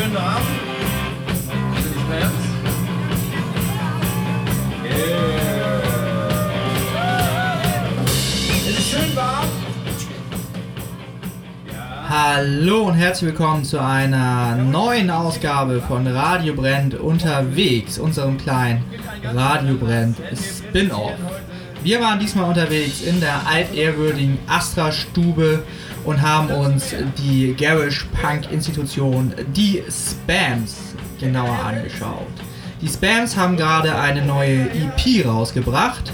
schön warm. Hier sind die Spams. Yeah. Es ist schön warm. Hallo und herzlich willkommen zu einer neuen Ausgabe von Radio Brennt unterwegs, unserem kleinen Radio Brennt Spin-off. Wir waren diesmal unterwegs in der altehrwürdigen Astra-Stube und haben uns die Garish Punk Institution, die Spams, genauer angeschaut. Die Spams haben gerade eine neue EP rausgebracht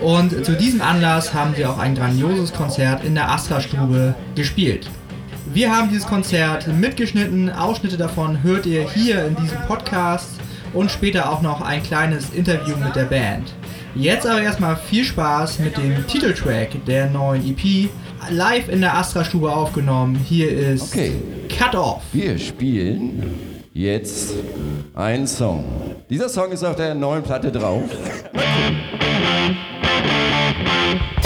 und zu diesem Anlass haben sie auch ein grandioses Konzert in der Astra-Stube gespielt. Wir haben dieses Konzert mitgeschnitten, Ausschnitte davon hört ihr hier in diesem Podcast und später auch noch ein kleines Interview mit der Band. Jetzt aber erstmal viel Spaß mit dem Titeltrack der neuen EP, live in der Astra-Stube aufgenommen. Hier ist Okay. Cut Off. Wir spielen jetzt einen Song. Dieser Song ist auf der neuen Platte drauf.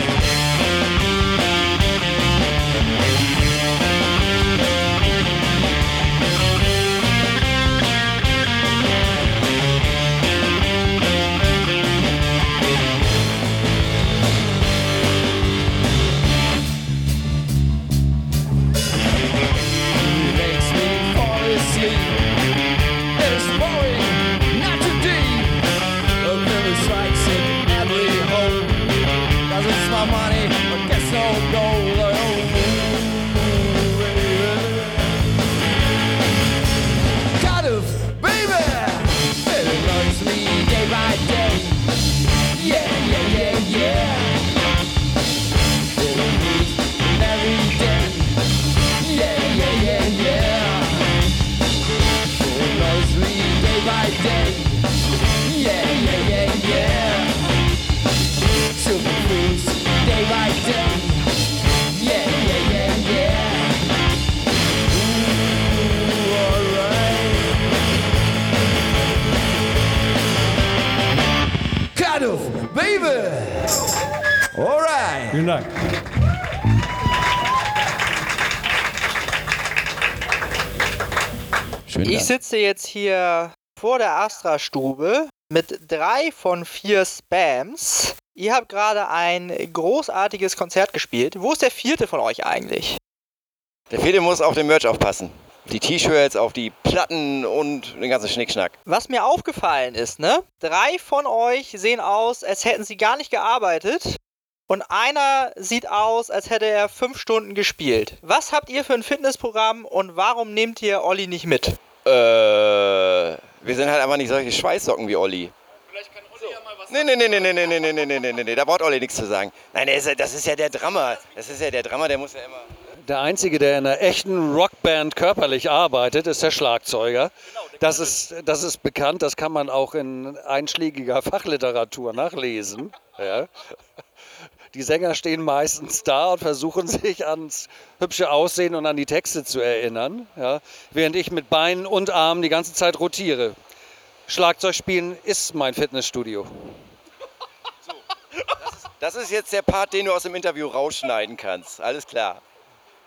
Day by day. Yeah, yeah, yeah, yeah. Day by day. Yeah, yeah, yeah, yeah. Ooh, alright. Baby. Alright. Vielen Dank. Schön. Ich sitze jetzt hier vor der Astra-Stube mit drei von vier Spams. Ihr habt gerade ein großartiges Konzert gespielt. Wo ist der vierte von euch eigentlich? Der vierte muss auf den Merch aufpassen. Die T-Shirts, auf die Platten und den ganzen Schnickschnack. Was mir aufgefallen ist, ne? Drei von euch sehen aus, als hätten sie gar nicht gearbeitet. Und einer sieht aus, als hätte er fünf Stunden gespielt. Was habt ihr für ein Fitnessprogramm und warum nehmt ihr Olli nicht mit? Äh, wir sind halt einfach nicht solche Schweißsocken wie Olli. Vielleicht kann Olli ja mal was Nee, nee, nee, nee, nee, nee, nee, nee, nee, nee, nee, nee, da braucht Olli nichts zu sagen. Nein, der ist, ja- das ist ja der Drummer. Das ist ja der Drummer, der muss ja immer... Der Einzige, der in einer echten Rockband körperlich arbeitet, ist der Schlagzeuger. Das ist, das ist bekannt, das kann man auch in einschlägiger Fachliteratur nachlesen. Ja. Die Sänger stehen meistens da und versuchen sich ans hübsche Aussehen und an die Texte zu erinnern, ja, während ich mit Beinen und Armen die ganze Zeit rotiere. Schlagzeug spielen ist mein Fitnessstudio. Das ist jetzt der Part, den du aus dem Interview rausschneiden kannst. Alles klar.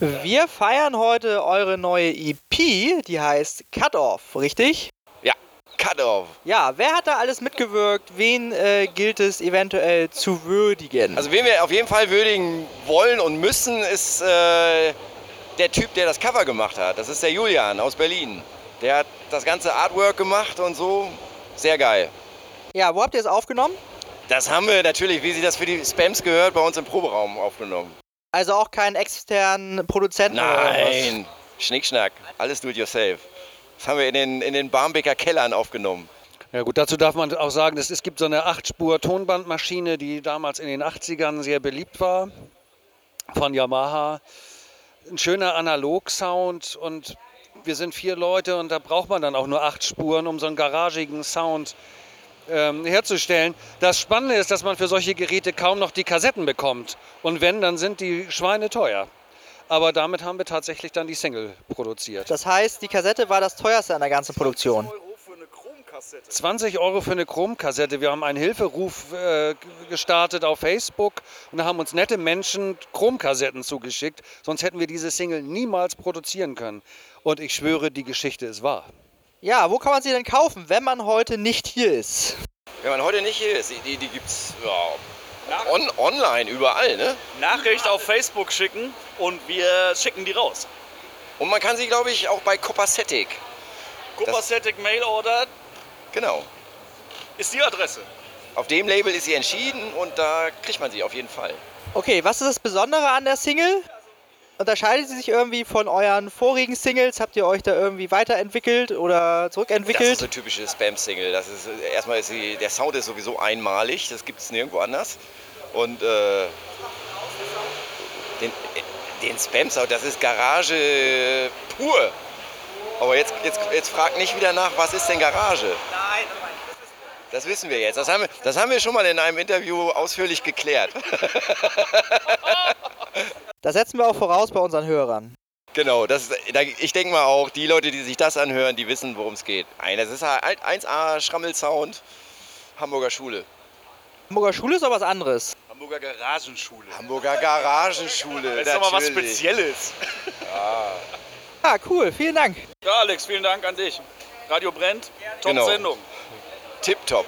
Wir feiern heute eure neue EP, die heißt Cut Off, richtig? Ja, Cut Off. Ja, wer hat da alles mitgewirkt? Wen äh, gilt es eventuell zu würdigen? Also wen wir auf jeden Fall würdigen wollen und müssen, ist äh, der Typ, der das Cover gemacht hat. Das ist der Julian aus Berlin. Der hat das ganze Artwork gemacht und so. Sehr geil. ja, wo habt ihr es aufgenommen? Das haben wir natürlich, wie sich das für die Spams gehört, bei uns im Proberaum aufgenommen. Also auch keinen externen Produzenten? Nein, Schnickschnack, alles do it yourself. Das haben wir in den, in den Barmbeker Kellern aufgenommen. Ja gut, dazu darf man auch sagen, es gibt so eine 8-Spur-Tonbandmaschine, die damals in den 80ern sehr beliebt war, von Yamaha. Ein schöner Analog-Sound und wir sind vier Leute und da braucht man dann auch nur acht Spuren, um so einen garagigen Sound ähm, herzustellen. Das Spannende ist, dass man für solche Geräte kaum noch die Kassetten bekommt. Und wenn, dann sind die Schweine teuer. Aber damit haben wir tatsächlich dann die Single produziert. Das heißt, die Kassette war das teuerste an der ganzen Produktion. 20 Euro für eine Chromkassette. Wir haben einen Hilferuf äh, gestartet auf Facebook und da haben uns nette Menschen Chromkassetten zugeschickt. Sonst hätten wir diese Single niemals produzieren können. Und ich schwöre, die Geschichte ist wahr. Ja, wo kann man sie denn kaufen, wenn man heute nicht hier ist? Wenn man heute nicht hier ist, die, die, die gibt's ja, on, online, überall, ne? Nachricht auf Facebook schicken und wir schicken die raus. Und man kann sie, glaube ich, auch bei Copacetic. Copacetic Mail Order Genau. ist die Adresse. Auf dem Label ist sie entschieden und da kriegt man sie auf jeden Fall. Okay, was ist das Besondere an der Single? Unterscheidet sie sich irgendwie von euren vorigen Singles? Habt ihr euch da irgendwie weiterentwickelt oder Das ist zurückentwickelt? eine typische Spam-Single. Das ist erstmal ist sie, der Sound ist sowieso einmalig, das gibt es nirgendwo anders. Und äh, den, den Spam-Sound, das ist Garage pur. Aber jetzt, jetzt, jetzt fragt nicht wieder nach, was ist denn Garage? Nein, Das wissen wir jetzt. Das haben wir, das haben wir schon mal in einem Interview ausführlich geklärt. Das setzen wir auch voraus bei unseren Hörern. Genau, das, da- ich denke mal auch, die Leute, die sich das anhören, die wissen, worum es geht. Nein, das ist halt 1A Schrammel-Sound, Hamburger Schule. Hamburger Schule ist aber was anderes. Hamburger Garagenschule. Hamburger Garagenschule. Das ist doch mal was. Spezielles. Ah, cool, vielen Dank. Ja, Alex, vielen Dank an dich. Radio brennt, top Genau. Sendung. Tipptopp.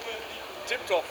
Tipptopp.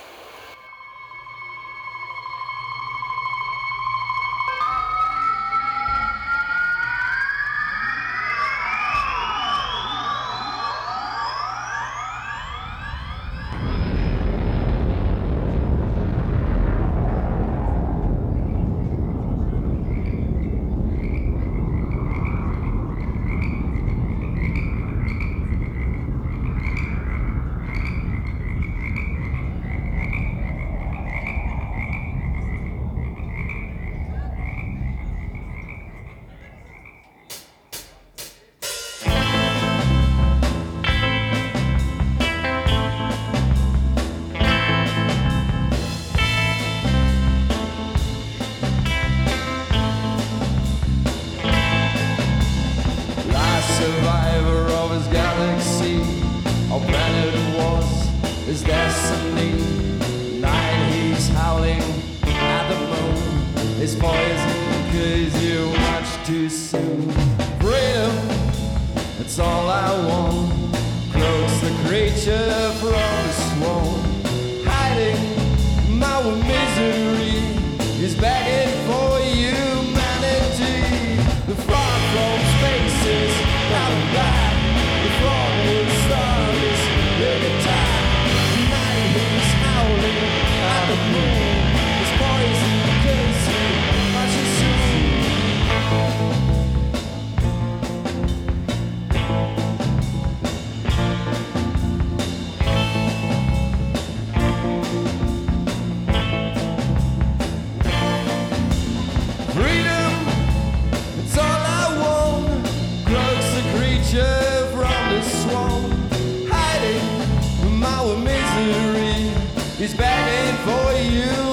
Too soon. Freedom, that's all I want. Cloaks the creature from He's begging for you.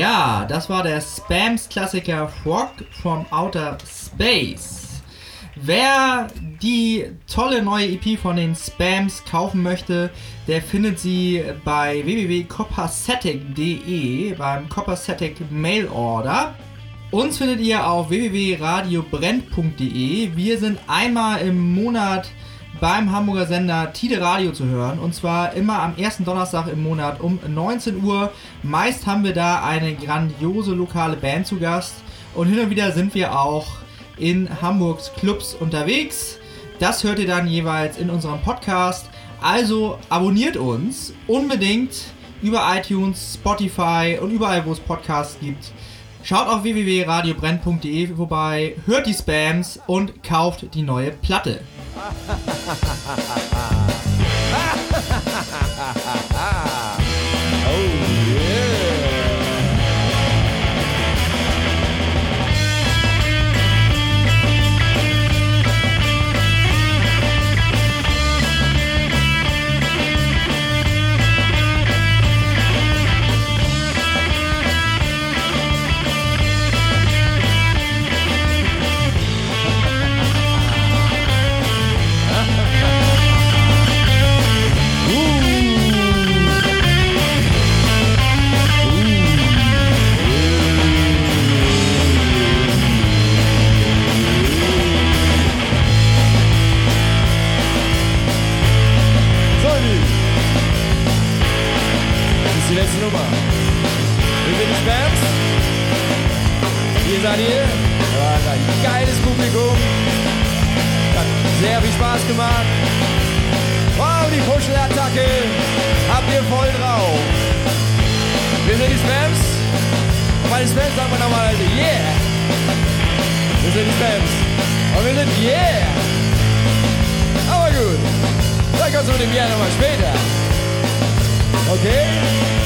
Ja, das war der Spams-Klassiker Frog from Outer Space. Wer die tolle neue EP von den Spams kaufen möchte, der findet sie bei www.copperstatic.de beim Copperstatic Mail Order. Uns findet ihr auf www.radiobrennt.de. Wir sind einmal im Monat beim Hamburger Sender Tide Radio zu hören. Und zwar immer am ersten Donnerstag im Monat um 19 Uhr. Meist haben wir da eine grandiose lokale Band zu Gast. Und hin und wieder sind wir auch in Hamburgs Clubs unterwegs. Das hört ihr dann jeweils in unserem Podcast. Also abonniert uns unbedingt über iTunes, Spotify und überall, wo es Podcasts gibt. Schaut auf www.radiobrenn.de vorbei, hört die Spams und kauft die neue Platte. ハハハハ Den Spams sagt man normalerweise Yeah. Wir sind die Spams. Und wir sind Yeah. Aber gut. Dann kannst du mit dem Ja nochmal später. Okay?